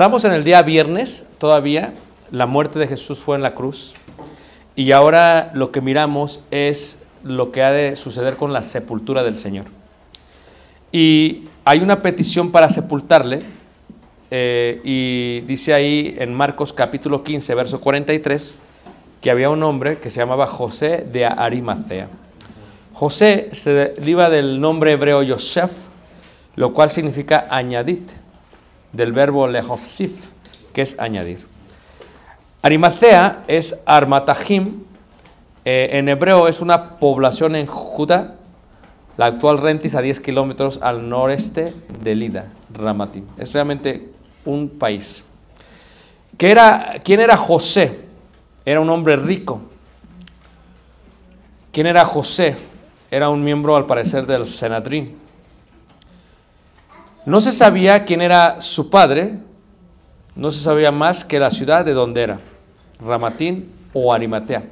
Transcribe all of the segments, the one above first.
Estamos en el día viernes todavía, la muerte de Jesús fue en la cruz y ahora lo que miramos es lo que ha de suceder con la sepultura del Señor. Y hay una petición para sepultarle eh, y dice ahí en Marcos capítulo 15, verso 43, que había un hombre que se llamaba José de Arimathea. José se deriva del nombre hebreo Yosef, lo cual significa añadit, del verbo lehosif, que es añadir. Arimathea es Armatahim, eh, en hebreo es una población en Judá, la actual Rentis a 10 kilómetros al noreste de Lida, Ramatim. Es realmente un país. ¿Qué era, ¿Quién era José? Era un hombre rico. ¿Quién era José? Era un miembro, al parecer, del Senadrín. No se sabía quién era su padre, no se sabía más que la ciudad de donde era, Ramatín o Arimatea.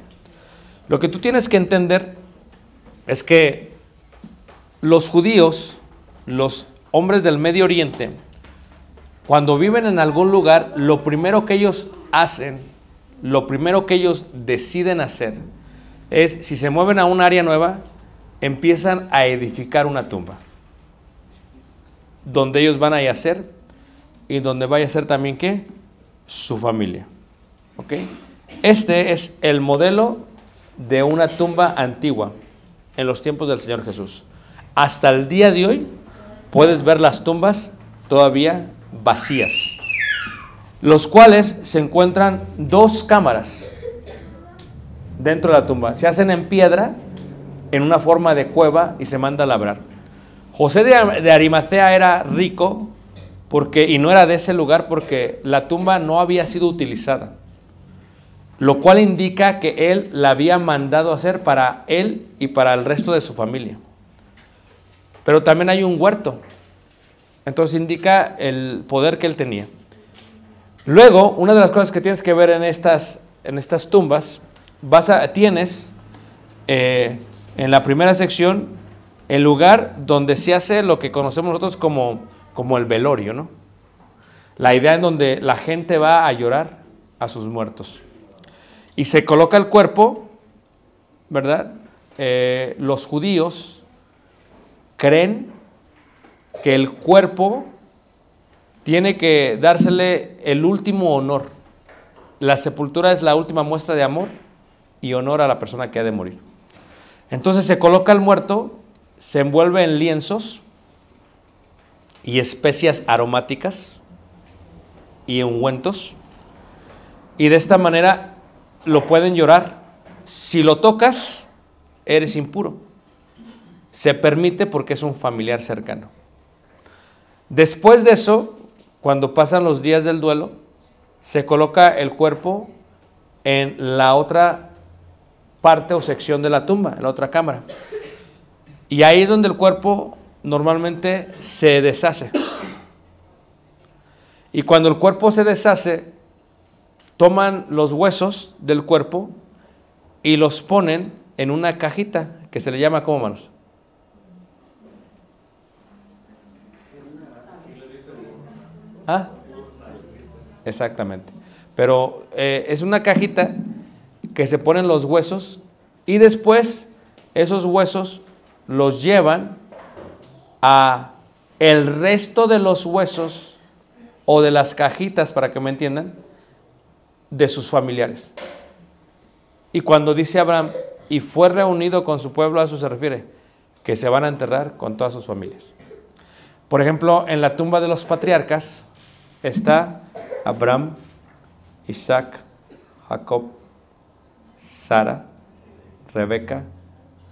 Lo que tú tienes que entender es que los judíos, los hombres del Medio Oriente, cuando viven en algún lugar, lo primero que ellos hacen, lo primero que ellos deciden hacer, es, si se mueven a un área nueva, empiezan a edificar una tumba donde ellos van a yacer y donde vaya a ser también qué? Su familia. ¿Ok? Este es el modelo de una tumba antigua en los tiempos del Señor Jesús. Hasta el día de hoy puedes ver las tumbas todavía vacías, los cuales se encuentran dos cámaras dentro de la tumba. Se hacen en piedra, en una forma de cueva y se manda a labrar. José de, Arimatea era rico porque, y no era de ese lugar porque la tumba no había sido utilizada, lo cual indica que él la había mandado hacer para él y para el resto de su familia. Pero también hay un huerto, entonces indica el poder que él tenía. Luego, una de las cosas que tienes que ver en estas, en estas tumbas, vas a, tienes eh, en la primera sección el lugar donde se hace lo que conocemos nosotros como, como el velorio, ¿no? La idea en donde la gente va a llorar a sus muertos. Y se coloca el cuerpo, ¿verdad? Eh, los judíos creen que el cuerpo tiene que dársele el último honor. La sepultura es la última muestra de amor y honor a la persona que ha de morir. Entonces se coloca el muerto, se envuelve en lienzos y especias aromáticas y ungüentos. Y de esta manera lo pueden llorar. Si lo tocas, eres impuro. Se permite porque es un familiar cercano. Después de eso, cuando pasan los días del duelo, se coloca el cuerpo en la otra parte o sección de la tumba, en la otra cámara. Y ahí es donde el cuerpo normalmente se deshace. Y cuando el cuerpo se deshace, toman los huesos del cuerpo y los ponen en una cajita que se le llama como manos. ¿Ah? Exactamente. Pero eh, es una cajita que se ponen los huesos y después esos huesos los llevan a el resto de los huesos o de las cajitas, para que me entiendan, de sus familiares. Y cuando dice Abraham, y fue reunido con su pueblo, a eso se refiere, que se van a enterrar con todas sus familias. Por ejemplo, en la tumba de los patriarcas está Abraham, Isaac, Jacob, Sara, Rebeca,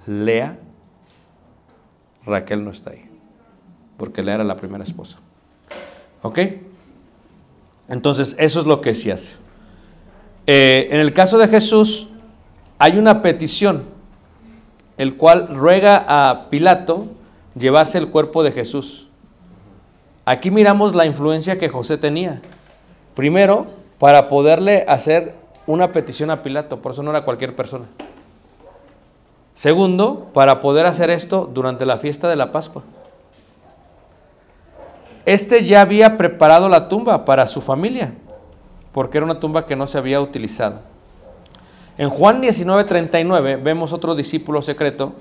Lea. Raquel no está ahí, porque Lea era la primera esposa. ¿Ok? Entonces, eso es lo que se hace. Eh, en el caso de Jesús, hay una petición, el cual ruega a Pilato llevarse el cuerpo de Jesús. Aquí miramos la influencia que José tenía. Primero, para poderle hacer una petición a Pilato, por eso no era cualquier persona. Segundo, para poder hacer esto durante la fiesta de la Pascua. Este ya había preparado la tumba para su familia, porque era una tumba que no se había utilizado. En Juan 19:39 vemos otro discípulo secreto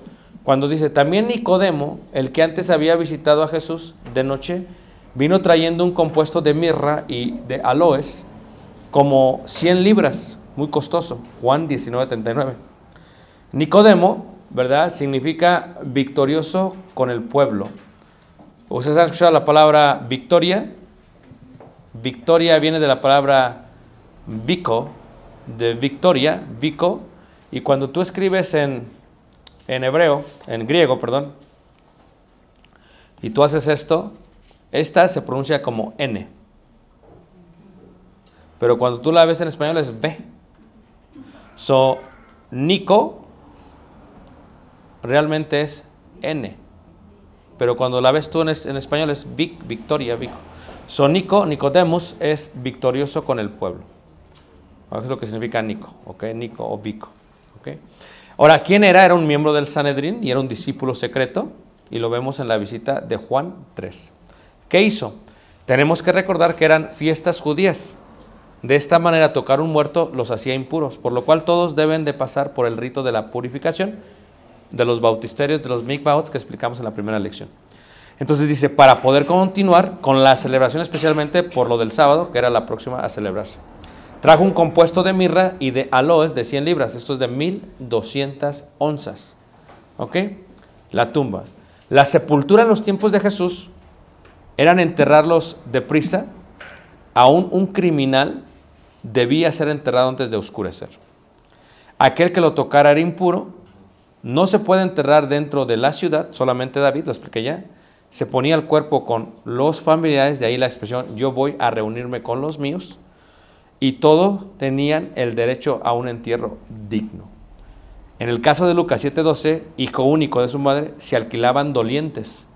cuando dice, también Nicodemo, el que antes había visitado a Jesús de noche, vino trayendo un compuesto de mirra y de aloes como 100 libras, muy costoso. Juan 19:39. Nicodemo, ¿verdad? Significa victorioso con el pueblo. ¿Ustedes han escuchado la palabra victoria? Victoria viene de la palabra vico, de victoria, vico, y cuando tú escribes en, en hebreo, en griego, perdón, y tú haces esto, esta se pronuncia como N. Pero cuando tú la ves en español es B. So, Nico realmente es N. Pero cuando la ves tú en, es- en español es Vic, Victoria, Vico. So, Nico, Nicodemus es victorioso con el pueblo. Es lo que significa Nico, ¿ok? Nico o Vico, ¿ok? Ahora, ¿quién era? Era un miembro del Sanedrín y era un discípulo secreto. Y lo vemos en la visita de Juan 3. ¿Qué hizo? Tenemos que recordar que eran fiestas judías. De esta manera, tocar un muerto los hacía impuros, por lo cual todos deben de pasar por el rito de la purificación de los bautisterios, de los mikvaots que explicamos en la primera lección. Entonces dice, para poder continuar con la celebración, especialmente por lo del sábado, que era la próxima a celebrarse. Trajo un compuesto de mirra y de aloes de 100 libras, esto es de 1200 onzas. ¿Ok? La tumba. La sepultura en los tiempos de Jesús eran enterrarlos deprisa. Aún un criminal debía ser enterrado antes de oscurecer. Aquel que lo tocara era impuro. No se puede enterrar dentro de la ciudad, solamente David, lo expliqué ya. Se ponía el cuerpo con los familiares, de ahí la expresión, yo voy a reunirme con los míos. Y todos tenían el derecho a un entierro digno. En el caso de Lucas 7:12, hijo único de su madre, se alquilaban dolientes,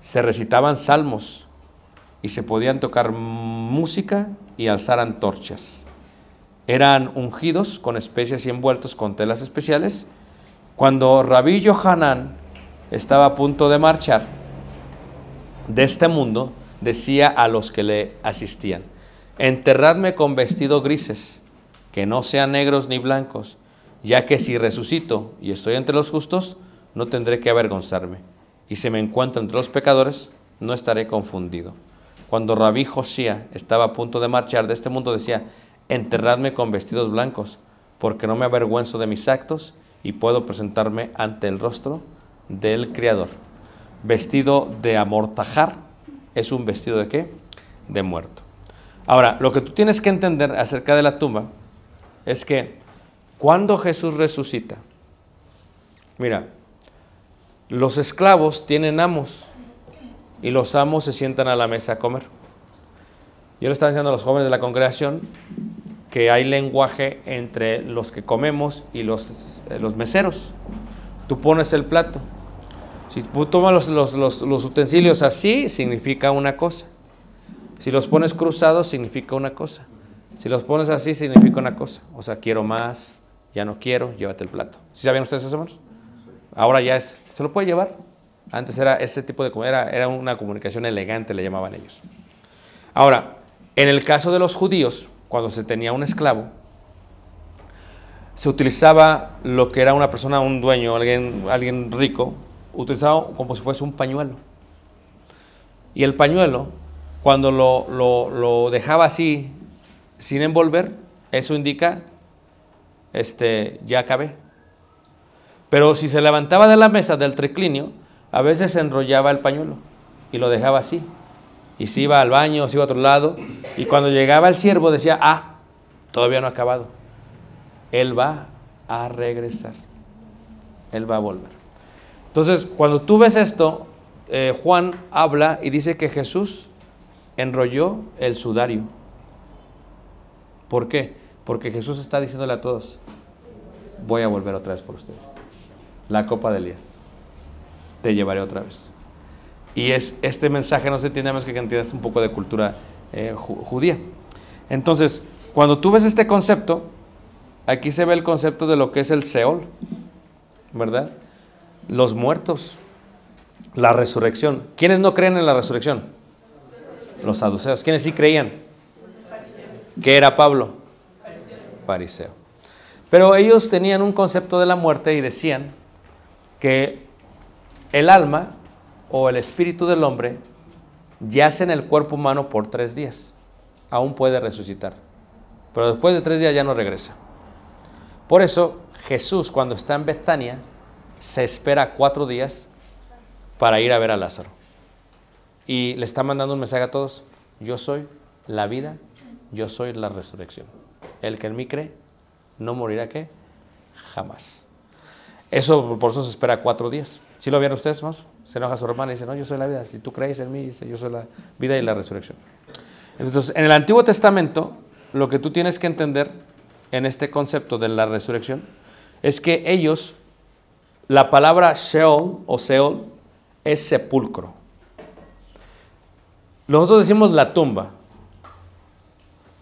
se recitaban salmos y se podían tocar música y alzar antorchas. Eran ungidos con especias y envueltos con telas especiales. Cuando Rabí Yohanan estaba a punto de marchar de este mundo, decía a los que le asistían, enterradme con vestidos grises, que no sean negros ni blancos, ya que si resucito y estoy entre los justos, no tendré que avergonzarme. Y si me encuentro entre los pecadores, no estaré confundido. Cuando Rabí Josía estaba a punto de marchar de este mundo, decía, enterradme con vestidos blancos, porque no me avergüenzo de mis actos y puedo presentarme ante el rostro del Creador. vestido de amortajar, es un vestido de qué? De muerto. Ahora, lo que tú tienes que entender acerca de la tumba es que cuando Jesús resucita, mira, los esclavos tienen amos y los amos se sientan a la mesa a comer. Yo le estaba diciendo a los jóvenes de la congregación que hay lenguaje entre los que comemos y los, eh, los meseros. Tú pones el plato. Si tú tomas los, los- los- utensilios así, significa una cosa. Si los pones cruzados, significa una cosa. Si los pones así, significa una cosa. O sea, quiero más, ya no quiero, llévate el plato. ¿Sí sabían ustedes eso, hermanos? Ahora ya es, ¿se lo puede llevar? Antes era ese tipo de, era, era una comunicación elegante, le llamaban ellos. Ahora, en el caso de los judíos, cuando se tenía un esclavo, se utilizaba lo que era una persona, un dueño, alguien, alguien rico, utilizaba como si fuese un pañuelo. Y el pañuelo, cuando lo, lo- dejaba así, sin envolver, eso indica, este, ya acabé. Pero si se levantaba de la mesa del triclinio, a veces enrollaba el pañuelo y lo dejaba así. Y se iba al baño, se iba a otro lado. Y cuando llegaba el siervo decía, ah, todavía no ha acabado. Él va a regresar. Él va a volver. Entonces, cuando tú ves esto, eh, Juan habla y dice que Jesús enrolló el sudario. ¿Por qué? Porque Jesús está diciéndole a todos, voy a volver otra vez por ustedes. La copa de Elías. Te llevaré otra vez. Y es, este mensaje no se entiende más que que entiendas un poco de cultura eh, ju- judía. Entonces, cuando tú ves este concepto, aquí se ve el concepto de lo que es el Seol, ¿verdad? Los muertos, la resurrección. ¿Quiénes no creen en la resurrección? Los saduceos. ¿Quiénes sí creían? ¿Qué era Pablo? Fariseo. Pero ellos tenían un concepto de la muerte y decían que el alma o el espíritu del hombre yace en el cuerpo humano por tres días. Aún puede resucitar. Pero después de tres días ya no regresa. Por eso Jesús cuando está en Betania se espera cuatro días para ir a ver a Lázaro. Y le está mandando un mensaje a todos. Yo soy la vida, yo soy la resurrección. El que en mí cree no morirá qué? Jamás. Eso por eso se espera cuatro días. ¿Sí lo vieron ustedes, más? Se enoja su hermana y dice, no, yo soy la vida. Si tú crees en mí, dice, yo soy la vida y la resurrección. Entonces, en el Antiguo Testamento, lo que tú tienes que entender en este concepto de la resurrección es que ellos, la palabra Sheol o Seol es sepulcro. Nosotros decimos la tumba,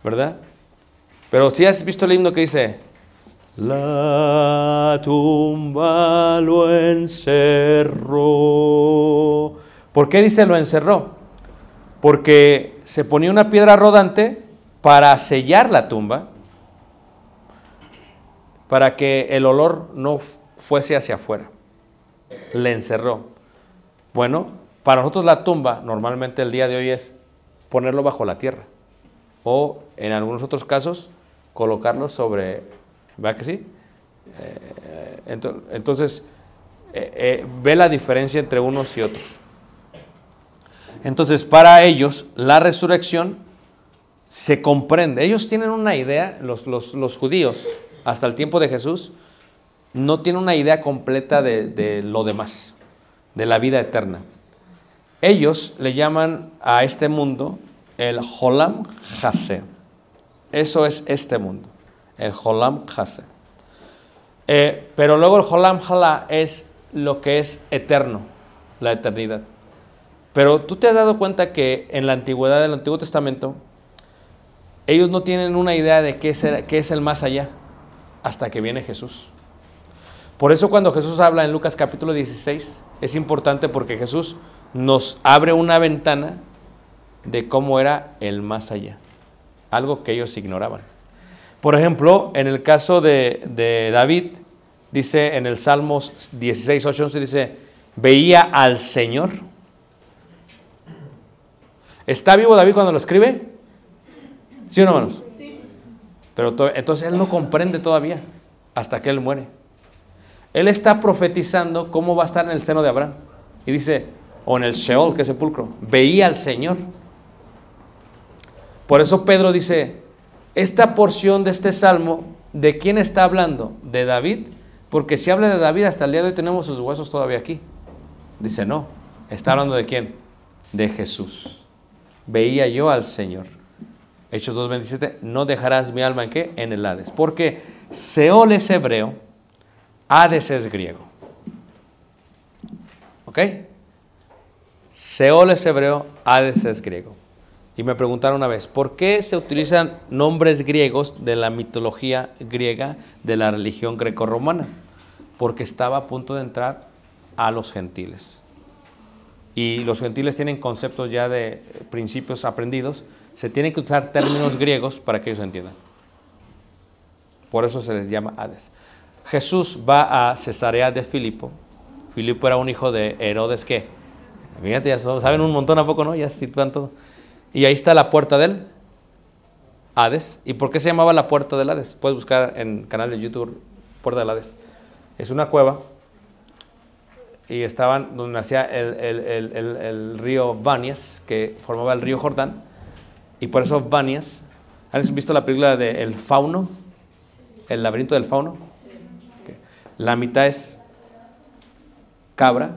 ¿verdad? Pero si has visto el himno que dice, la tumba lo encerró. ¿Por qué dice lo encerró? Porque se ponía una piedra rodante para sellar la tumba, para que el olor no fuese hacia afuera. Le encerró. Bueno, para nosotros la tumba normalmente el día de hoy es ponerlo bajo la tierra o en algunos otros casos colocarlo sobre, ¿verdad que sí? Eh, ento- entonces, eh, eh, ve la diferencia entre unos y otros. Entonces, para ellos, la resurrección se comprende. Ellos tienen una idea, los, los- los judíos, hasta el tiempo de Jesús, no tienen una idea completa de, de lo demás, de la vida eterna. Ellos le llaman a este mundo el Holam Hase. Eso es este mundo, el Holam Hase. Eh, pero luego el Holam Hala es lo que es eterno, la eternidad. Pero tú te has dado cuenta que en la antigüedad del Antiguo Testamento, ellos no tienen una idea de qué es, qué es el más allá hasta que viene Jesús. Por eso cuando Jesús habla en Lucas capítulo 16, es importante porque Jesús nos abre una ventana de cómo era el más allá, algo que ellos ignoraban. Por ejemplo, en el caso de, de David, dice en el Salmos 16, 8, 11, dice, veía al Señor. ¿Está vivo David cuando lo escribe? ¿Sí o no, hermanos? Pero to- entonces él no comprende todavía hasta que él muere. Él está profetizando cómo va a estar en el seno de Abraham. Y dice, o en el Sheol, que es sepulcro. Veía al Señor. Por eso Pedro dice, esta porción de este salmo, ¿de quién está hablando? ¿De David? Porque si habla de David, hasta el día de hoy tenemos sus huesos todavía aquí. Dice, no, está hablando de quién? De Jesús. Veía yo al Señor. Hechos 2.27, no dejarás mi alma en qué? En el Hades. Porque Seol es hebreo, Hades es griego. ¿Ok? Seol es hebreo, Hades es griego. Y me preguntaron una vez, ¿por qué se utilizan nombres griegos de la mitología griega de la religión grecorromana? Porque estaba a punto de entrar a los gentiles. Y los gentiles tienen conceptos ya de principios aprendidos. Se tienen que usar términos griegos para que ellos entiendan. Por eso se les llama Hades. Jesús va a Cesarea de Filipo. Filipo era un hijo de Herodes que, fíjate, ya saben un montón a poco, ¿no? Ya sitúan todo. Y ahí está la puerta del Hades. ¿Y por qué se llamaba la puerta del Hades? Puedes buscar en canal de YouTube Puerta del Hades. Es una cueva y estaban donde nacía el, el, río Banias, que formaba el río Jordán. Y por eso Banias. ¿Han visto la película de El Fauno? El laberinto del Fauno. La mitad es cabra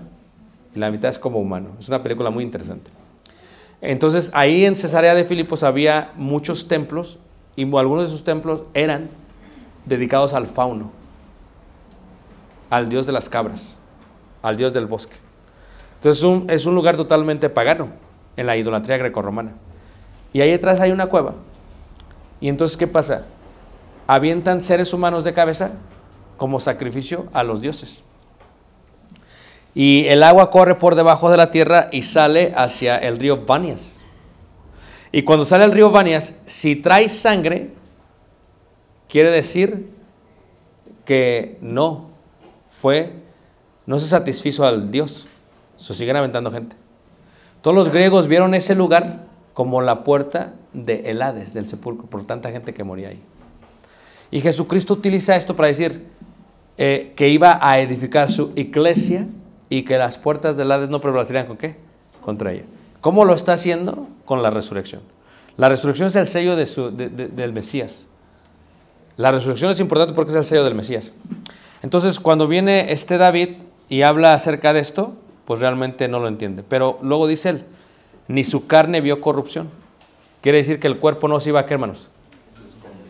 y la mitad es como humano. Es una película muy interesante. Entonces, ahí en Cesarea de Filipos había muchos templos y algunos de esos templos eran dedicados al fauno, al dios de las cabras, al dios del bosque. Entonces, un, es un lugar totalmente pagano en la idolatría grecorromana. Y ahí atrás hay una cueva. Y entonces, ¿qué pasa? Avientan seres humanos de cabeza como sacrificio a los dioses. Y el agua corre por debajo de la tierra y sale hacia el río Banias. Y cuando sale el río Banias, si trae sangre, quiere decir que no fue, no se satisfizo al Dios. Se siguen aventando gente. Todos los griegos vieron ese lugar como la puerta de el Hades, del sepulcro, por tanta gente que moría ahí. Y Jesucristo utiliza esto para decir eh, que iba a edificar su iglesia y que las puertas del Hades no prevalecerían con qué? Contra ella. ¿Cómo lo está haciendo? Con la resurrección. La resurrección es el sello de su, de, de, del Mesías. La resurrección es importante porque es el sello del Mesías. Entonces, cuando viene este David y habla acerca de esto, pues realmente no lo entiende. Pero luego dice él, ni su carne vio corrupción. Quiere decir que el cuerpo no se iba a qué, hermanos?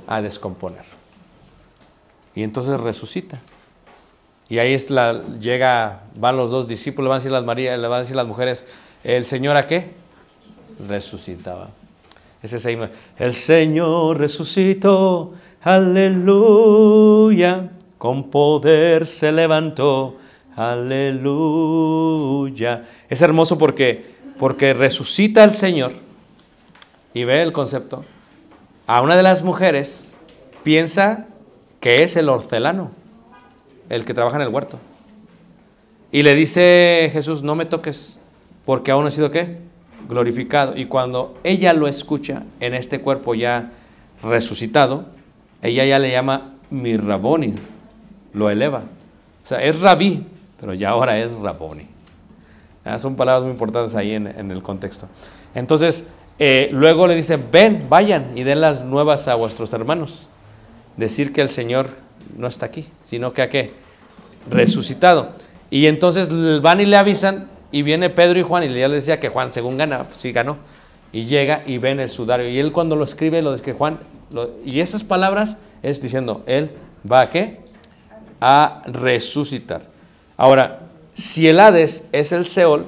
A descomponer. Y entonces resucita. Y ahí es la, llega, van los dos discípulos, van a decir las, María, le van a decir las mujeres, ¿el Señor a qué? Resucitaba. Ese es el, el Señor resucitó, aleluya, con poder se levantó, aleluya. Es hermoso porque, porque resucita el Señor y ve el concepto. A una de las mujeres piensa que es el hortelano el que trabaja en el huerto. Y le dice Jesús, no me toques, porque aún he sido qué? Glorificado. Y cuando ella lo escucha en este cuerpo ya resucitado, ella ya le llama mi Raboni, lo eleva. O sea, es rabí, pero ya ahora es Raboni. Ah, son palabras muy importantes ahí en, en el contexto. Entonces, eh, luego le dice, ven, vayan y den las nuevas a vuestros hermanos. Decir que el Señor no está aquí, sino que a qué? Resucitado. Y entonces van y le avisan y viene Pedro y Juan y ya les decía que Juan según gana, pues sí ganó. Y llega y ven el sudario. Y él cuando lo escribe, lo que Juan, y esas palabras es diciendo, él va a qué? A resucitar. Ahora, si el Hades es el Seol,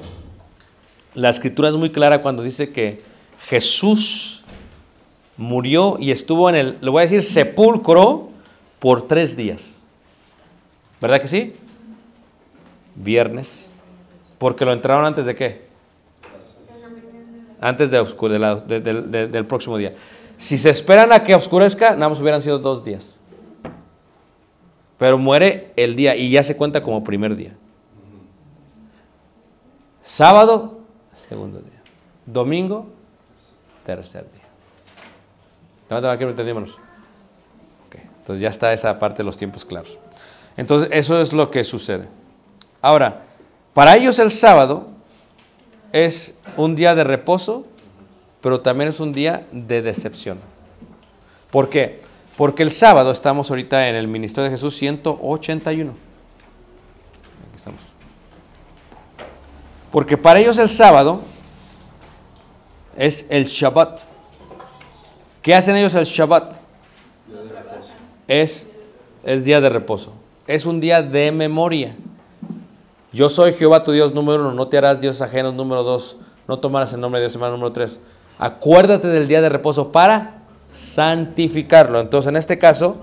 la escritura es muy clara cuando dice que Jesús murió y estuvo en el, le voy a decir, sepulcro por tres días. ¿Verdad que sí? Viernes. Porque lo entraron antes de qué? Antes de del próximo día. Si se esperan a que oscurezca, nada más hubieran sido dos días. Pero muere el día y ya se cuenta como primer día. Sábado, segundo día. Domingo, tercer día. Levanta la entendímonos. Entonces ya está esa parte de los tiempos claros. Entonces eso es lo que sucede. Ahora, para ellos el sábado es un día de reposo, pero también es un día de decepción. ¿Por qué? Porque el sábado estamos ahorita en el ministerio de Jesús 181. Aquí estamos. Porque para ellos el sábado es el Shabbat. ¿Qué hacen ellos el Shabbat? Es, es día de reposo. Es un día de memoria. Yo soy Jehová tu Dios número uno, no te harás dioses ajenos número dos, no tomarás el nombre de Dios hermano número tres. Acuérdate del día de reposo para santificarlo. Entonces, en este caso,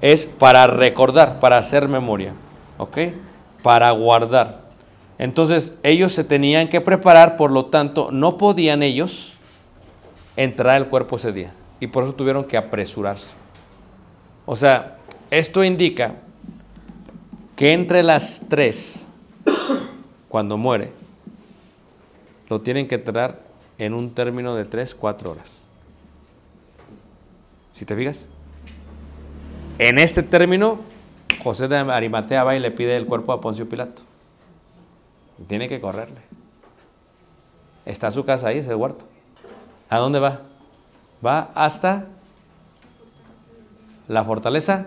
es para recordar, para hacer memoria, ¿ok? Para guardar. Entonces, ellos se tenían que preparar, por lo tanto, no podían ellos entrar al cuerpo ese día. Y por eso tuvieron que apresurarse. O sea, esto indica que entre las tres, cuando muere, lo tienen que entrar en un término de tres, cuatro horas. ¿Si te fijas? En este término, José de Arimatea va y le pide el cuerpo a Poncio Pilato. Tiene que correrle. Está su casa ahí, es el huerto. ¿A dónde va? Va hasta la fortaleza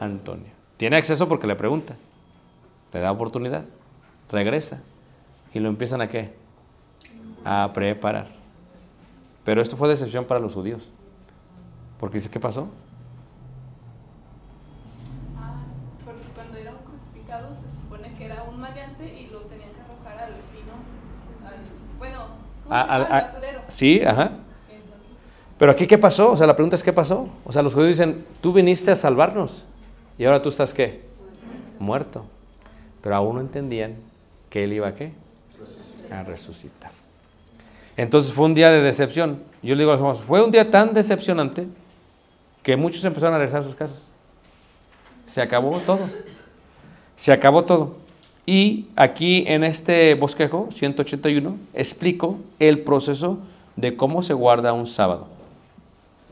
Antonio. Tiene acceso porque le pregunta. Le da oportunidad. Regresa. Y lo empiezan a qué? A preparar. Pero esto fue decepción para los judíos. Porque dice, ¿qué pasó? Ah, porque cuando era un crucificado se supone que era un maleante y lo tenían que arrojar al vino, al, bueno, ¿cómo A- se llama? al- Al a- basurero. sí, ajá. Pero aquí, ¿qué pasó? O sea, la pregunta es, ¿qué pasó? O sea, los judíos dicen, tú viniste a salvarnos. Y ahora tú estás, ¿qué? Muerto. Pero aún no entendían que él iba a qué? A resucitar. Entonces fue un día de decepción. Yo le digo a los hermanos, fue un día tan decepcionante que muchos empezaron a regresar a sus casas. Se acabó todo. Se acabó todo. Y aquí en este bosquejo 181 explico el proceso de cómo se guarda un sábado.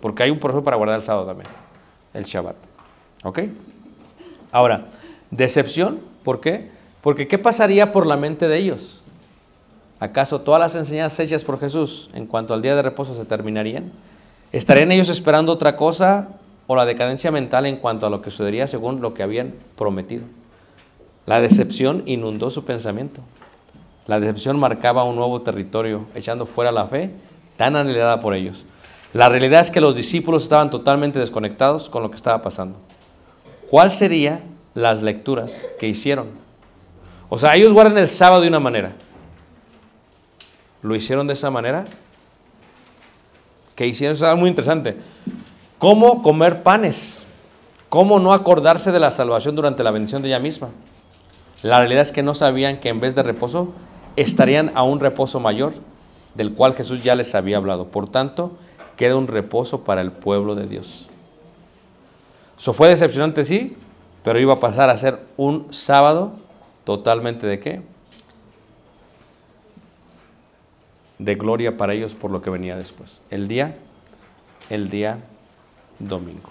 Porque hay un proceso para guardar el sábado también, el Shabbat. ¿Ok? Ahora, decepción, ¿por qué? Porque ¿qué pasaría por la mente de ellos? ¿Acaso todas las enseñanzas hechas por Jesús en cuanto al día de reposo se terminarían? ¿Estarían ellos esperando otra cosa o la decadencia mental en cuanto a lo que sucedería según lo que habían prometido? La decepción inundó su pensamiento. La decepción marcaba un nuevo territorio, echando fuera la fe tan anhelada por ellos. La realidad es que los discípulos estaban totalmente desconectados con lo que estaba pasando. ¿Cuál serían las lecturas que hicieron? O sea, ellos guardan el sábado de una manera. ¿Lo hicieron de esa manera? ¿Qué hicieron? Eso es muy interesante. ¿Cómo comer panes? ¿Cómo no acordarse de la salvación durante la bendición de ella misma? La realidad es que no sabían que en vez de reposo estarían a un reposo mayor del cual Jesús ya les había hablado. Por tanto, queda un reposo para el pueblo de Dios. Eso fue decepcionante, sí, pero iba a pasar a ser un sábado totalmente de qué? De gloria para ellos por lo que venía después. El día, el día domingo.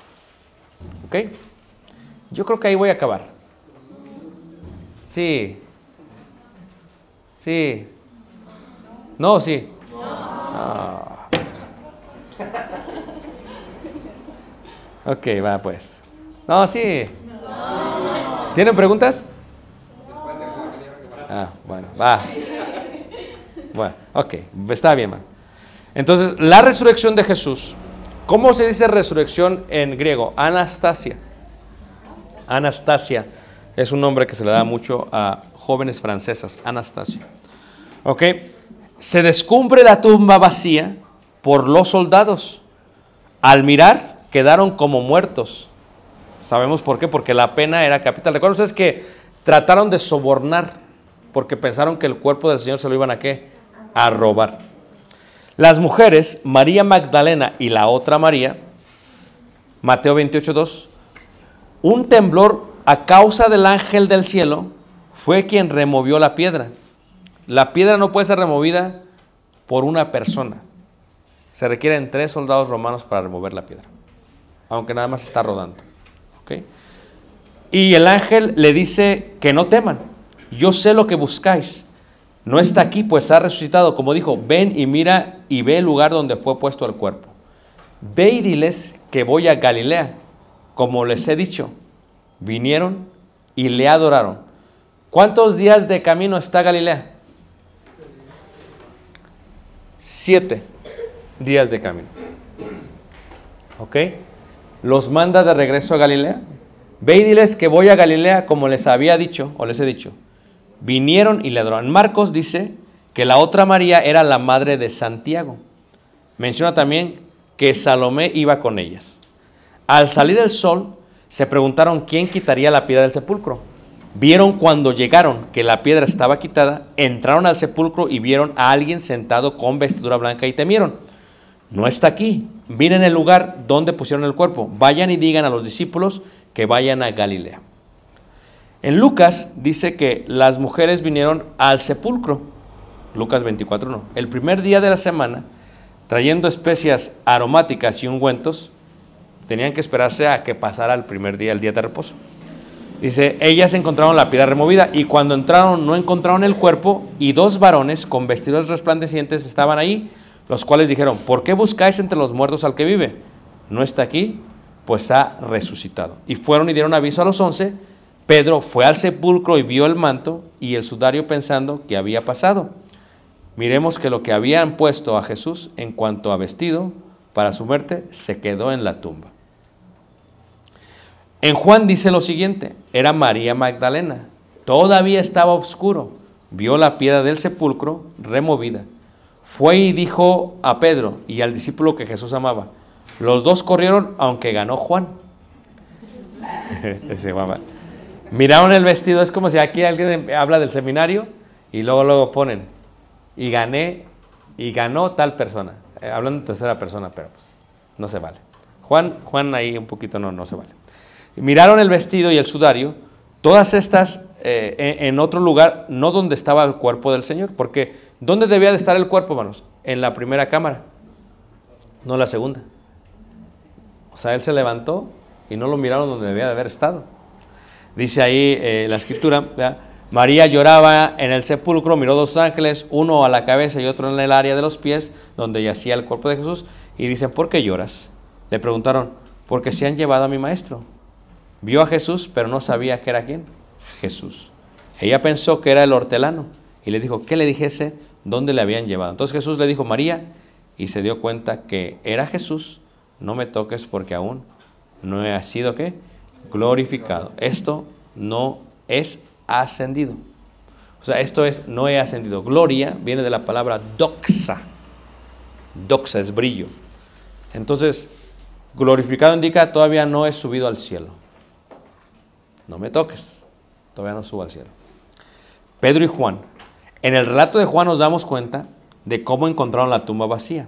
¿Ok? Yo creo que ahí voy a acabar. Sí. Sí. No, sí. Ah. Ok, va pues. No, sí. ¿Tienen preguntas? Ah, bueno, va. Bueno, ok, está bien, man. Entonces, la resurrección de Jesús. ¿Cómo se dice resurrección en griego? Anastasia. Anastasia es un nombre que se le da mucho a jóvenes francesas. Anastasia. Ok. Se descubre la tumba vacía por los soldados. Al mirar, quedaron como muertos. Sabemos por qué, porque la pena era capital. Recuerden ustedes que trataron de sobornar porque pensaron que el cuerpo del Señor se lo iban a qué? A robar. Las mujeres, María Magdalena y la otra María, Mateo 28.2, un temblor a causa del ángel del cielo fue quien removió la piedra. La piedra no puede ser removida por una persona. Se requieren tres soldados romanos para remover la piedra, aunque nada más está rodando. ¿ok? Y el ángel le dice que no teman, yo sé lo que buscáis, no está aquí, pues ha resucitado. Como dijo, ven y mira y ve el lugar donde fue puesto el cuerpo. Ve y diles que voy a Galilea, como les he dicho. Vinieron y le adoraron. ¿Cuántos días de camino está Galilea? Siete días de camino. ¿Ok? Los manda de regreso a Galilea. Ve y diles que voy a Galilea como les había dicho o les he dicho. Vinieron y le adoraron. Marcos dice que la otra María era la madre de Santiago. Menciona también que Salomé iba con ellas. Al salir el sol, se preguntaron quién quitaría la piedra del sepulcro. Vieron cuando llegaron que la piedra estaba quitada, entraron al sepulcro y vieron a alguien sentado con vestidura blanca y temieron. No está aquí. Miren el lugar donde pusieron el cuerpo. Vayan y digan a los discípulos que vayan a Galilea. En Lucas dice que las mujeres vinieron al sepulcro. Lucas 24.1. El primer día de la semana, trayendo especias aromáticas y ungüentos, tenían que esperarse a que pasara el primer día, el día de reposo. Dice, ellas encontraron la piedra removida y cuando entraron no encontraron el cuerpo y dos varones con vestidos resplandecientes estaban ahí, los cuales dijeron, ¿por qué buscáis entre los muertos al que vive? No está aquí, pues ha resucitado. Y fueron y dieron aviso a los once. Pedro fue al sepulcro y vio el manto y el sudario pensando que había pasado. Miremos que lo que habían puesto a Jesús en cuanto a vestido para su muerte se quedó en la tumba. En Juan dice lo siguiente, era María Magdalena, todavía estaba oscuro, vio la piedra del sepulcro removida. Fue y dijo a Pedro y al discípulo que Jesús amaba. Los dos corrieron, aunque ganó Juan. Ese Juan. Miraron el vestido, es como si aquí alguien habla del seminario y luego luego ponen y gané y ganó tal persona. Eh, hablando en tercera persona, pero pues no se vale. Juan, Juan ahí un poquito no, no se vale. Miraron el vestido y el sudario, todas estas eh, en otro lugar, no donde estaba el cuerpo del Señor, porque ¿dónde debía de estar el cuerpo, hermanos? En la primera cámara, no en la segunda. O sea, él se levantó y no lo miraron donde debía de haber estado. Dice ahí eh, la escritura. María lloraba en el sepulcro, miró dos ángeles, uno a la cabeza y otro en el área de los pies, donde yacía el cuerpo de Jesús, y dicen, ¿por qué lloras? Le preguntaron, porque se han llevado a mi maestro. Vio a Jesús, pero no sabía que era quién. Jesús. Ella pensó que era el hortelano y le dijo, ¿qué le dijese? ¿Dónde le habían llevado? Entonces Jesús le dijo, María, y se dio cuenta que era Jesús. No me toques porque aún no he sido qué? Glorificado. Esto no es ascendido. O sea, esto es no he ascendido. Gloria viene de la palabra doxa. Doxa es brillo. Entonces, glorificado indica todavía no he subido al cielo. No me toques. Todavía no subo al cielo. Pedro y Juan. En el relato de Juan nos damos cuenta de cómo encontraron la tumba vacía.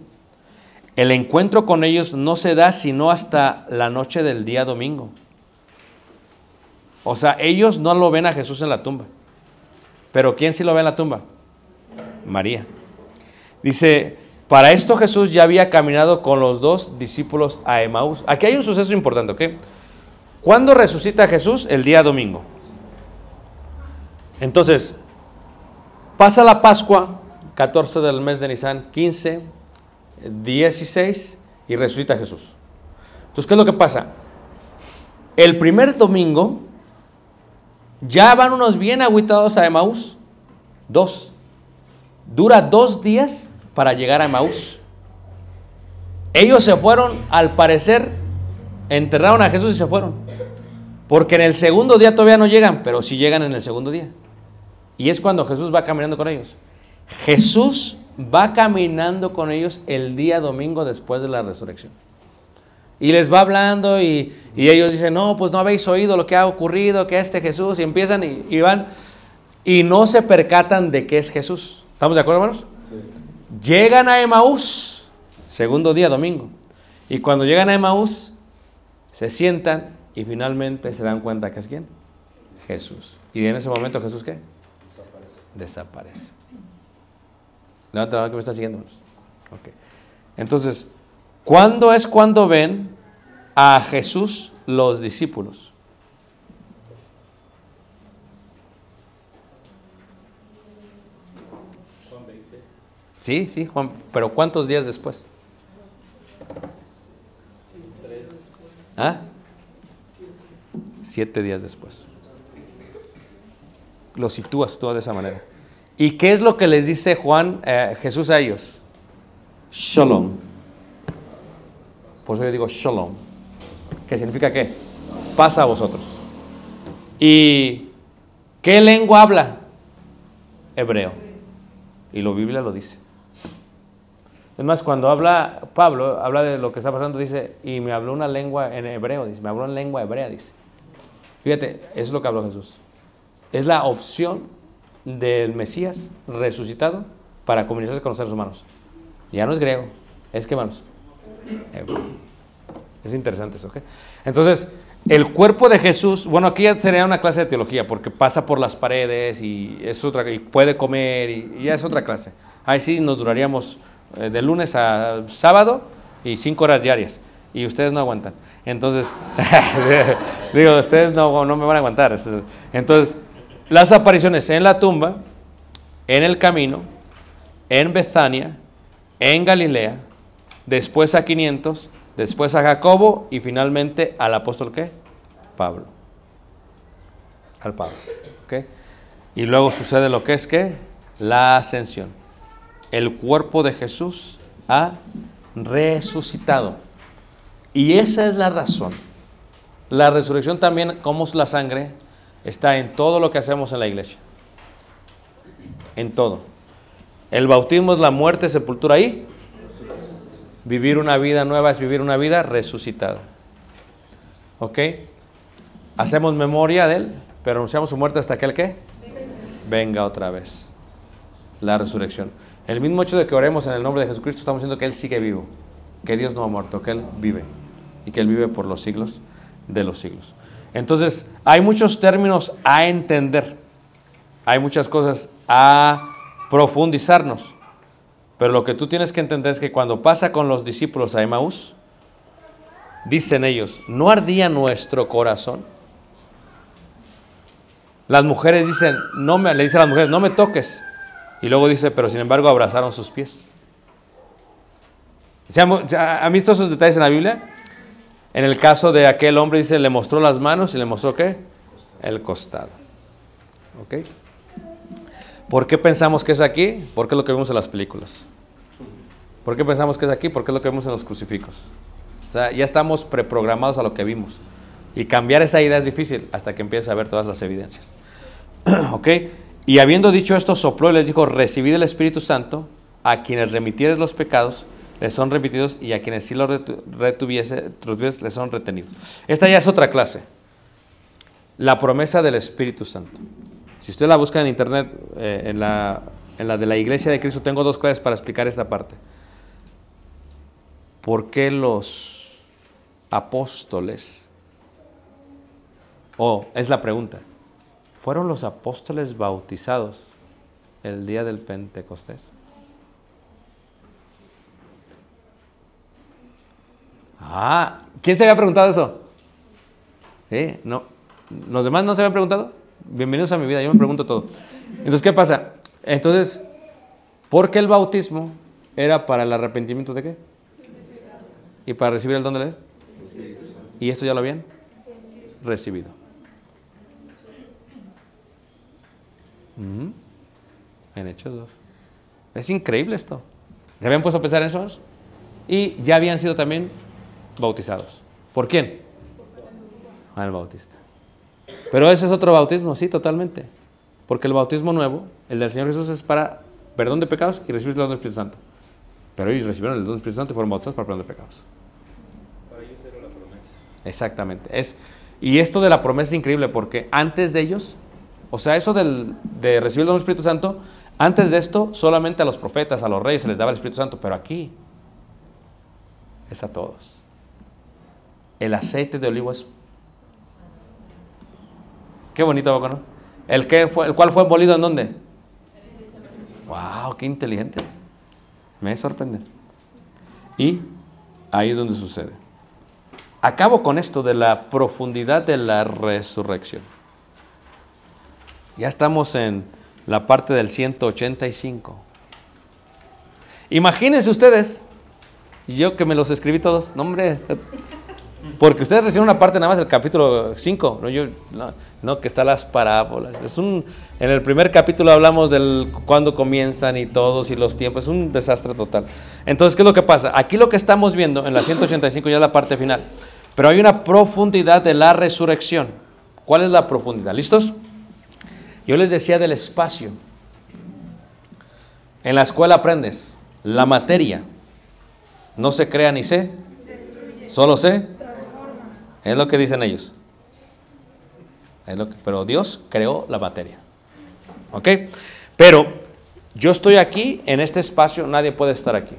El encuentro con ellos no se da sino hasta la noche del día domingo. O sea, ellos no lo ven a Jesús en la tumba. Pero ¿quién sí lo ve en la tumba? María. Dice, para esto Jesús ya había caminado con los dos discípulos a Emaús. Aquí hay un suceso importante, ¿ok? ¿Cuándo resucita Jesús? El día domingo. Entonces, pasa la Pascua, 14 del mes de Nisan, 15, 16, y resucita Jesús. Entonces, ¿qué es lo que pasa? El primer domingo, ya van unos bien agüitados a Emaús. Dos. Dura dos días para llegar a Emaús. Ellos se fueron, al parecer, enterraron a Jesús y se fueron. Porque en el segundo día todavía no llegan, pero sí llegan en el segundo día. Y es cuando Jesús va caminando con ellos. Jesús va caminando con ellos el día domingo después de la resurrección. Y les va hablando y, y ellos dicen, no, pues no habéis oído lo que ha ocurrido, que este Jesús, y empiezan y, y van y no se percatan de que es Jesús. ¿Estamos de acuerdo, hermanos? Llegan a Emaús, segundo día, domingo. Y cuando llegan a Emaús, se sientan y finalmente se dan cuenta que es quién? Jesús. Y en ese momento Jesús qué? Desaparece. Levanta la mano que me está siguiendo. hermanos. Ok. Entonces, ¿cuándo es cuando ven a Jesús los discípulos? Sí, sí, Juan, pero ¿cuántos días después? ¿Ah? Siete días después. Lo sitúas tú de esa manera. ¿Y qué es lo que les dice Juan, eh, Jesús a ellos? Shalom. Por eso yo digo shalom. ¿Qué significa qué? Pasa a vosotros. ¿Y qué lengua habla? Hebreo. Y la Biblia lo dice. Es más, cuando habla Pablo, habla de lo que está pasando, dice, y me habló una lengua en hebreo, dice, me habló en lengua hebrea, dice. Fíjate, eso es lo que habló Jesús. Es la opción del Mesías resucitado para comunicarse con los seres humanos. Ya no es griego, es que hermanos. Hebreo. Es interesante eso, ¿ok? Entonces, el cuerpo de Jesús, bueno, aquí ya sería una clase de teología, porque pasa por las paredes y es otra, y puede comer y, y ya es otra clase. Ahí sí nos duraríamos eh, de lunes a sábado y cinco horas diarias. Y ustedes no aguantan. Entonces, digo, ustedes no, no me van a aguantar. Entonces, las apariciones en la tumba, en el camino, en Bethania, en Galilea, después a 500, después a Jacobo y finalmente al apóstol qué? Pablo. Al Pablo. Y luego sucede lo que es que la ascensión. El cuerpo de Jesús ha resucitado. Y esa es la razón. La resurrección también, como es la sangre, está en todo lo que hacemos en la iglesia. En todo. El bautismo es la muerte, sepultura ahí. Vivir una vida nueva es vivir una vida resucitada. ¿Ok? Hacemos memoria de él, pero anunciamos su muerte hasta que él qué? Venga otra vez. La resurrección. El mismo hecho de que oremos en el nombre de Jesucristo, estamos diciendo que Él sigue vivo, que Dios no ha muerto, que Él vive y que Él vive por los siglos de los siglos. Entonces, hay muchos términos a entender, hay muchas cosas a profundizarnos, pero lo que tú tienes que entender es que cuando pasa con los discípulos a Emaús, dicen ellos, ¿no ardía nuestro corazón? Las mujeres dicen, no me, le dicen a las mujeres, no me toques. Y luego dice, pero sin embargo abrazaron sus pies. ¿Se han, visto esos detalles en la Biblia? En el caso de aquel hombre dice, le mostró las manos y le mostró qué? El costado. ¿Ok? ¿Por qué pensamos que es aquí? Porque es lo que vemos en las películas. ¿Por qué pensamos que es aquí? Porque es lo que vemos en los crucifijos. O sea, ya estamos preprogramados a lo que vimos. Y cambiar esa idea es difícil hasta que empieces a ver todas las evidencias. ¿Ok? Y habiendo dicho esto, sopló y les dijo, recibid el Espíritu Santo, a quienes remitieres los pecados, les son remitidos, y a quienes sí los retu- retuviese, retuvieres, les son retenidos. Esta ya es otra clase. La promesa del Espíritu Santo. Si usted la busca en internet, eh, en, la, en la de la Iglesia de Cristo, tengo dos clases para explicar esta parte. ¿Por qué los apóstoles? O es la pregunta. ¿Fueron los apóstoles bautizados el día del Pentecostés? Ah, ¿quién se había preguntado eso? ¿Sí? No. ¿Los demás no se habían preguntado? Bienvenidos a mi vida, yo me pregunto todo. Entonces, ¿qué pasa? Entonces, ¿por qué el bautismo era para el arrepentimiento de qué? ¿Y para recibir el don de? ¿Y esto ya lo habían? Recibido. Ujú. En Hechos 2. Es increíble esto. ¿Se habían puesto a pensar en eso? Y ya habían sido también bautizados. ¿Por quién? Juan el Bautista. Pero ese es otro bautismo, sí, totalmente. Porque el bautismo nuevo, el del Señor Jesús, es para perdón de pecados y recibir el don del Espíritu Santo. Pero ellos recibieron el don del Espíritu Santo y fueron bautizados para perdón de pecados. Para ellos era la promesa. Exactamente. Es, y esto de la promesa es increíble porque antes de ellos, o sea, eso del, de recibir el don del Espíritu Santo, antes de esto solamente a los profetas, a los reyes se les daba el Espíritu Santo, pero aquí es a todos. El aceite de olivo es... Qué bonito, ¿poco, ¿no? ¿El, que fue, ¿El cual fue molido en dónde? ¡Wow! ¡Qué inteligentes! Me sorprende. Y ahí es donde sucede. Acabo con esto de la profundidad de la resurrección. Ya estamos en la parte del 185. Imagínense ustedes, yo que me los escribí todos, no hombre, está- porque ustedes recibieron una parte nada más del capítulo 5, no, yo, no, no, que está las parábolas. Es un, en el primer capítulo hablamos del cuándo comienzan y todos y los tiempos, es un desastre total. Entonces, ¿qué es lo que pasa? Aquí lo que estamos viendo en la 185 ya es la parte final, pero hay una profundidad de la resurrección. ¿Cuál es la profundidad? ¿Listos? Yo les decía del espacio. En la escuela aprendes la materia. No se crea ni sé, solo sé. Es lo que dicen ellos. Es lo que- pero Dios creó la materia. ¿Ok? Pero yo estoy aquí, en este espacio, nadie puede estar aquí.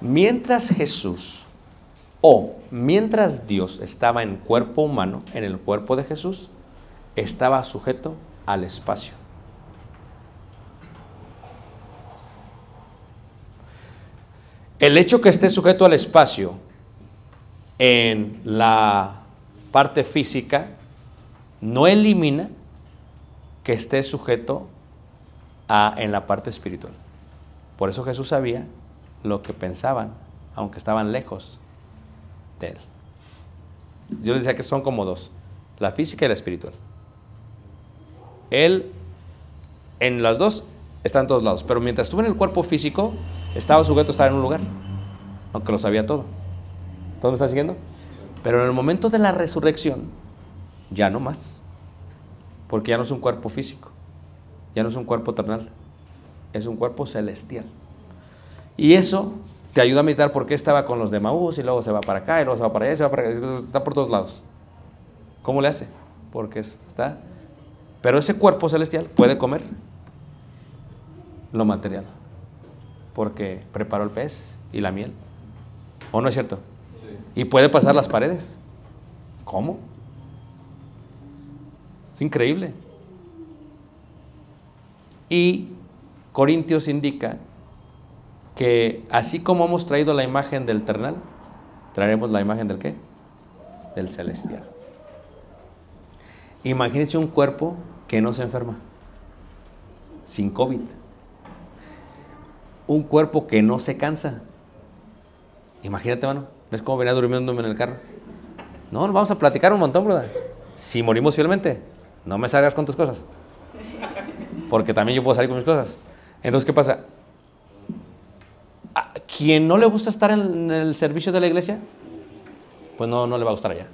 Mientras Jesús o mientras Dios estaba en cuerpo humano, en el cuerpo de Jesús, estaba sujeto al espacio. El hecho que esté sujeto al espacio en la parte física no elimina que esté sujeto a, en la parte espiritual. Por eso Jesús sabía lo que pensaban, aunque estaban lejos de él. Yo les decía que son como dos, la física y la espiritual. Él en las dos está en todos lados, pero mientras estuvo en el cuerpo físico, estaba sujeto a estar en un lugar, aunque lo sabía todo. ¿Todos me están siguiendo? Pero en el momento de la resurrección, ya no más, porque ya no es un cuerpo físico, ya no es un cuerpo terrenal, es un cuerpo celestial. Y eso te ayuda a meditar por qué estaba con los de Maús y luego se va para acá y luego se va para allá se va para acá, está por todos lados. ¿Cómo le hace? Porque es- está... Pero ese cuerpo celestial puede comer lo material, porque preparó el pez y la miel. ¿O no es cierto? Y puede pasar las paredes. ¿Cómo? Es increíble. Y Corintios indica que así como hemos traído la imagen del terrenal, traeremos la imagen del qué? Del celestial. Imagínense un cuerpo que no se enferma, sin COVID. Un cuerpo que no se cansa. Imagínate, mano, ¿ves cómo venía durmiéndome en el carro? No, vamos a platicar un montón, brother. Si morimos fielmente, no me salgas con tus cosas. Porque también yo puedo salir con mis cosas. Entonces, ¿qué pasa? A quien no le gusta estar en el servicio de la iglesia, pues no, no le va a gustar allá.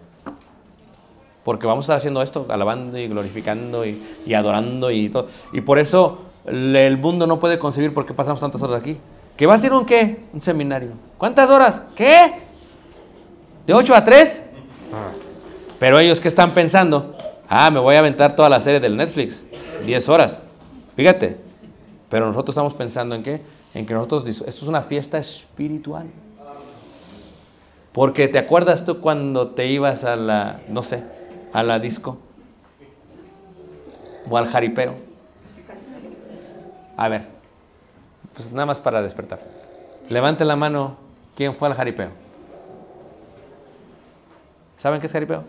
Porque vamos a estar haciendo esto, alabando y glorificando y, adorando y todo. Y por eso el mundo no puede concebir por qué pasamos tantas horas aquí. ¿Que vas a ir un qué? Un seminario. ¿Cuántas horas? ¿Qué? ¿De 8 a 3? Pero ellos, ¿qué están pensando? Ah, me voy a aventar toda la serie del Netflix. 10 horas. Fíjate. Pero nosotros estamos pensando en qué? En que nosotros, esto es una fiesta espiritual. Porque te acuerdas tú cuando te ibas a la, no sé, a la disco o al jaripeo. A ver, pues nada más para despertar. Levante la mano, ¿quién fue al jaripeo? ¿Saben qué es jaripeo?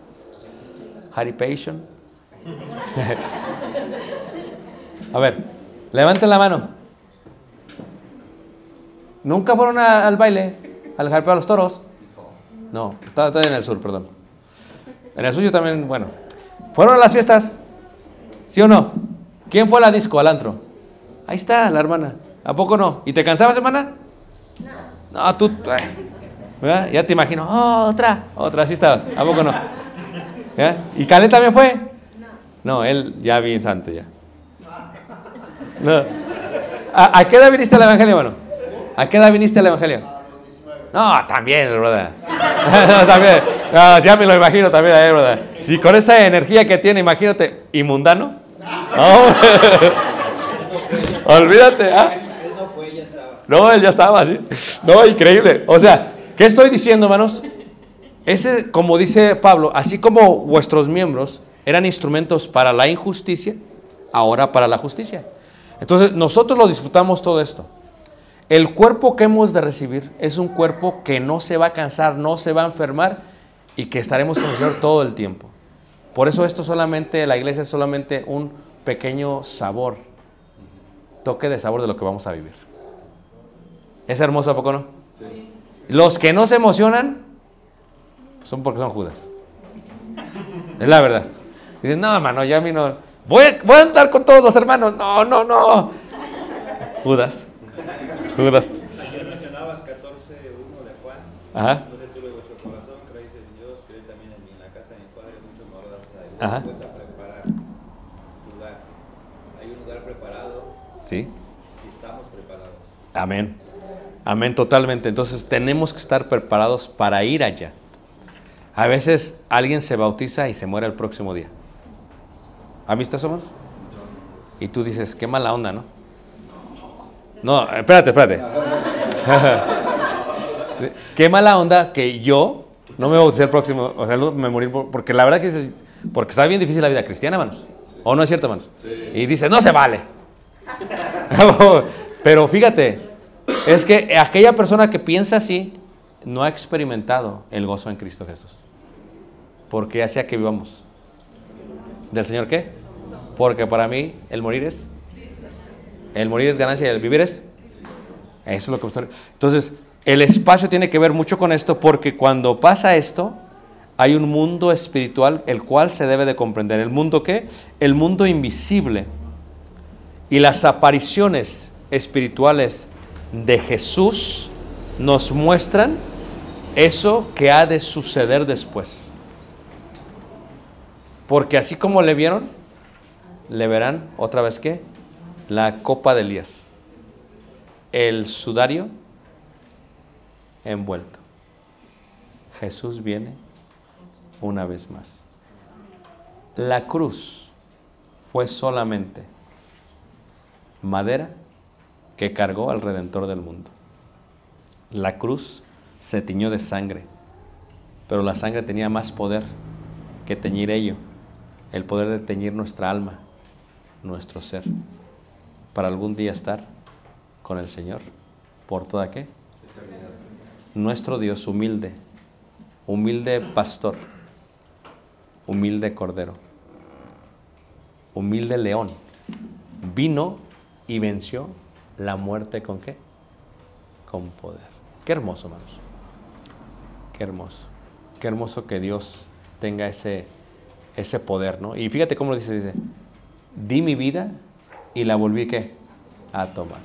Jaripation. a ver, levanten la mano. ¿Nunca fueron a- al baile? ¿Al jaripeo a los toros? No, estaba en el sur, perdón. En el suyo también, bueno. ¿Fueron a las fiestas? ¿Sí o no? ¿Quién fue a la disco, al antro? Ahí está, la hermana. ¿A poco no? ¿Y te cansabas, hermana? No. No, tú... eh, ¿verdad? Ya te imagino. "Oh, otra, otra, así estabas. ¿A poco no? ¿Ya? ¿Y Calé también fue? No, él ya bien santo ya. No. ¿A, a qué edad viniste al Evangelio, hermano? ¿A qué edad viniste al Evangelio? No, también, brother. No, también. No, ya me lo imagino también brother. Si con esa energía que tiene, imagínate, inmundano. No, Olvídate, ¿ah? No, él ya estaba, sí. No, increíble. O sea, ¿qué estoy diciendo, hermanos? Ese, como dice Pablo, así como vuestros miembros eran instrumentos para la injusticia, ahora para la justicia. Entonces, nosotros lo disfrutamos todo esto. El cuerpo que hemos de recibir es un cuerpo que no se va a cansar, no se va a enfermar y que estaremos con el Señor todo el tiempo. Por eso esto solamente, la iglesia es solamente un pequeño sabor, toque de sabor de lo que vamos a vivir. Es hermoso, ¿a poco no? Los que no se emocionan son porque son Judas. Es la verdad. Dicen, no, hermano, ya a mí no. Voy a, voy a andar con todos los hermanos. No, no, no. Judas. Judas. Ayer mencionabas 14.1 de Juan. Ajá. No se tuve vuestro corazón, creéis en Dios, creéis también en la casa de mi padre muchos moradas hay. Ajá. Pues a preparar lugar. Hay un lugar preparado Sí. si estamos preparados. Amén. Amén, totalmente. Entonces tenemos que estar preparados para ir allá. A veces alguien se bautiza y se muere el próximo día. ¿Han visto eso, hermanos? Y tú dices, qué mala onda, ¿no? No, espérate, espérate. qué mala onda que yo no me bauticé el próximo, o sea, no me morí por- porque la verdad que es, porque está bien difícil la vida cristiana, hermanos. ¿O no es cierto, hermanos? Y dice, no se vale. Pero fíjate, es que aquella persona que piensa así no ha experimentado el gozo en Cristo Jesús. Porque hacía que vivamos. ¿Del Señor qué? Porque para mí el morir es. El morir es ganancia y el vivir es. Eso es lo que me estoy- Entonces, el espacio tiene que ver mucho con esto porque cuando pasa esto, hay un mundo espiritual el cual se debe de comprender. ¿El mundo qué? El mundo invisible. Y las apariciones espirituales de Jesús nos muestran eso que ha de suceder después. Porque así como le vieron, le verán otra vez qué? La copa de Elías. El sudario envuelto. Jesús viene una vez más. La cruz fue solamente madera que cargó al Redentor del mundo. La cruz se tiñó de sangre, pero la sangre tenía más poder que teñir ello, el poder de teñir nuestra alma, nuestro ser, para algún día estar con el Señor. ¿Por toda qué? Nuestro Dios humilde, humilde pastor, humilde cordero, humilde león, vino y venció la muerte con qué? Con poder. Qué hermoso, hermanos. Qué hermoso. Qué hermoso que Dios tenga ese, ese poder, ¿no? Y fíjate cómo lo dice, dice, di mi vida y la volví qué? A tomar.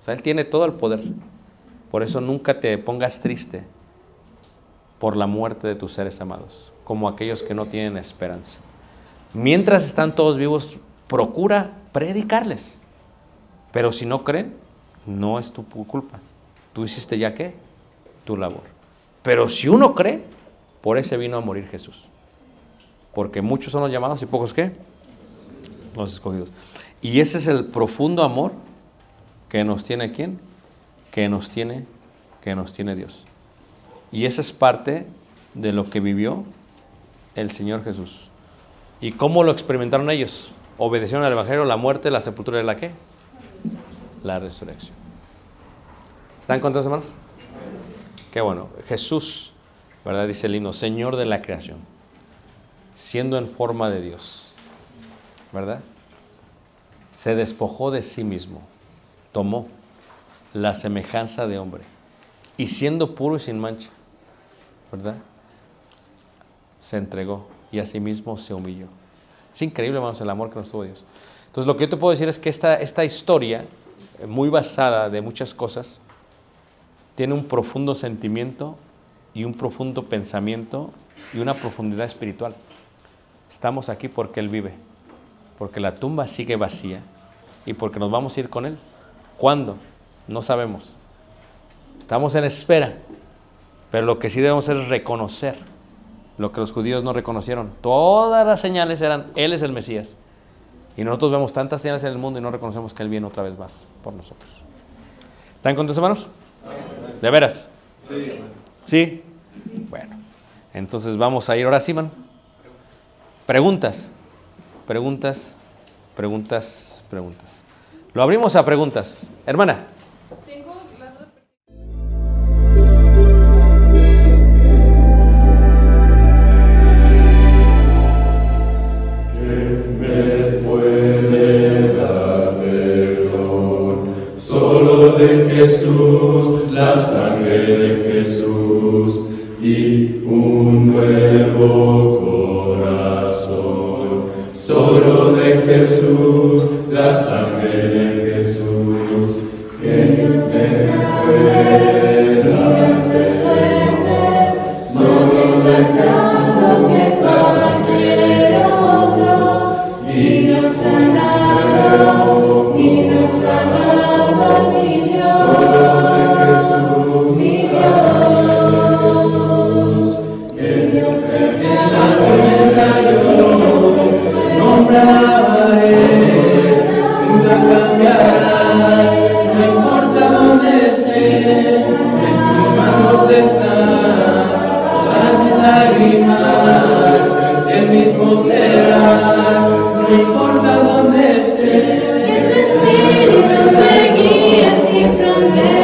O sea, Él tiene todo el poder. Por eso nunca te pongas triste por la muerte de tus seres amados, como aquellos que no tienen esperanza. Mientras están todos vivos, procura predicarles. Pero si no creen, no es tu culpa. Tú hiciste ya qué? Tu labor. Pero si uno cree, por ese vino a morir Jesús. Porque muchos son los llamados y pocos qué? Los escogidos. Y ese es el profundo amor que nos tiene quién? Que nos tiene, que nos tiene Dios. Y esa es parte de lo que vivió el Señor Jesús. ¿Y cómo lo experimentaron ellos? Obedecieron al Evangelio, la muerte, la sepultura y la qué? La resurrección. ¿Están contentos, hermanos? Qué bueno. Jesús, ¿verdad? Dice el himno, Señor de la creación, siendo en forma de Dios, ¿verdad? Se despojó de sí mismo, tomó la semejanza de hombre y siendo puro y sin mancha, ¿verdad? Se entregó y asimismo se humilló. Es increíble, hermanos, el amor que nos tuvo Dios. Entonces, lo que yo te puedo decir es que esta, esta historia, muy basada de muchas cosas, tiene un profundo sentimiento y un profundo pensamiento y una profundidad espiritual. Estamos aquí porque Él vive, porque la tumba sigue vacía y porque nos vamos a ir con Él. ¿Cuándo? No sabemos. Estamos en espera, pero lo que sí debemos es reconocer lo que los judíos no reconocieron. Todas las señales eran, Él es el Mesías. Y nosotros vemos tantas señales en el mundo y no reconocemos que Él viene otra vez más por nosotros. ¿Están contentos, hermanos? ¿De veras? Sí. ¿Sí? Bueno, entonces vamos a ir ahora sí. Preguntas, preguntas, preguntas, preguntas. Lo abrimos a preguntas. Hermana, Que tu espíritu me guíe sin fronteras,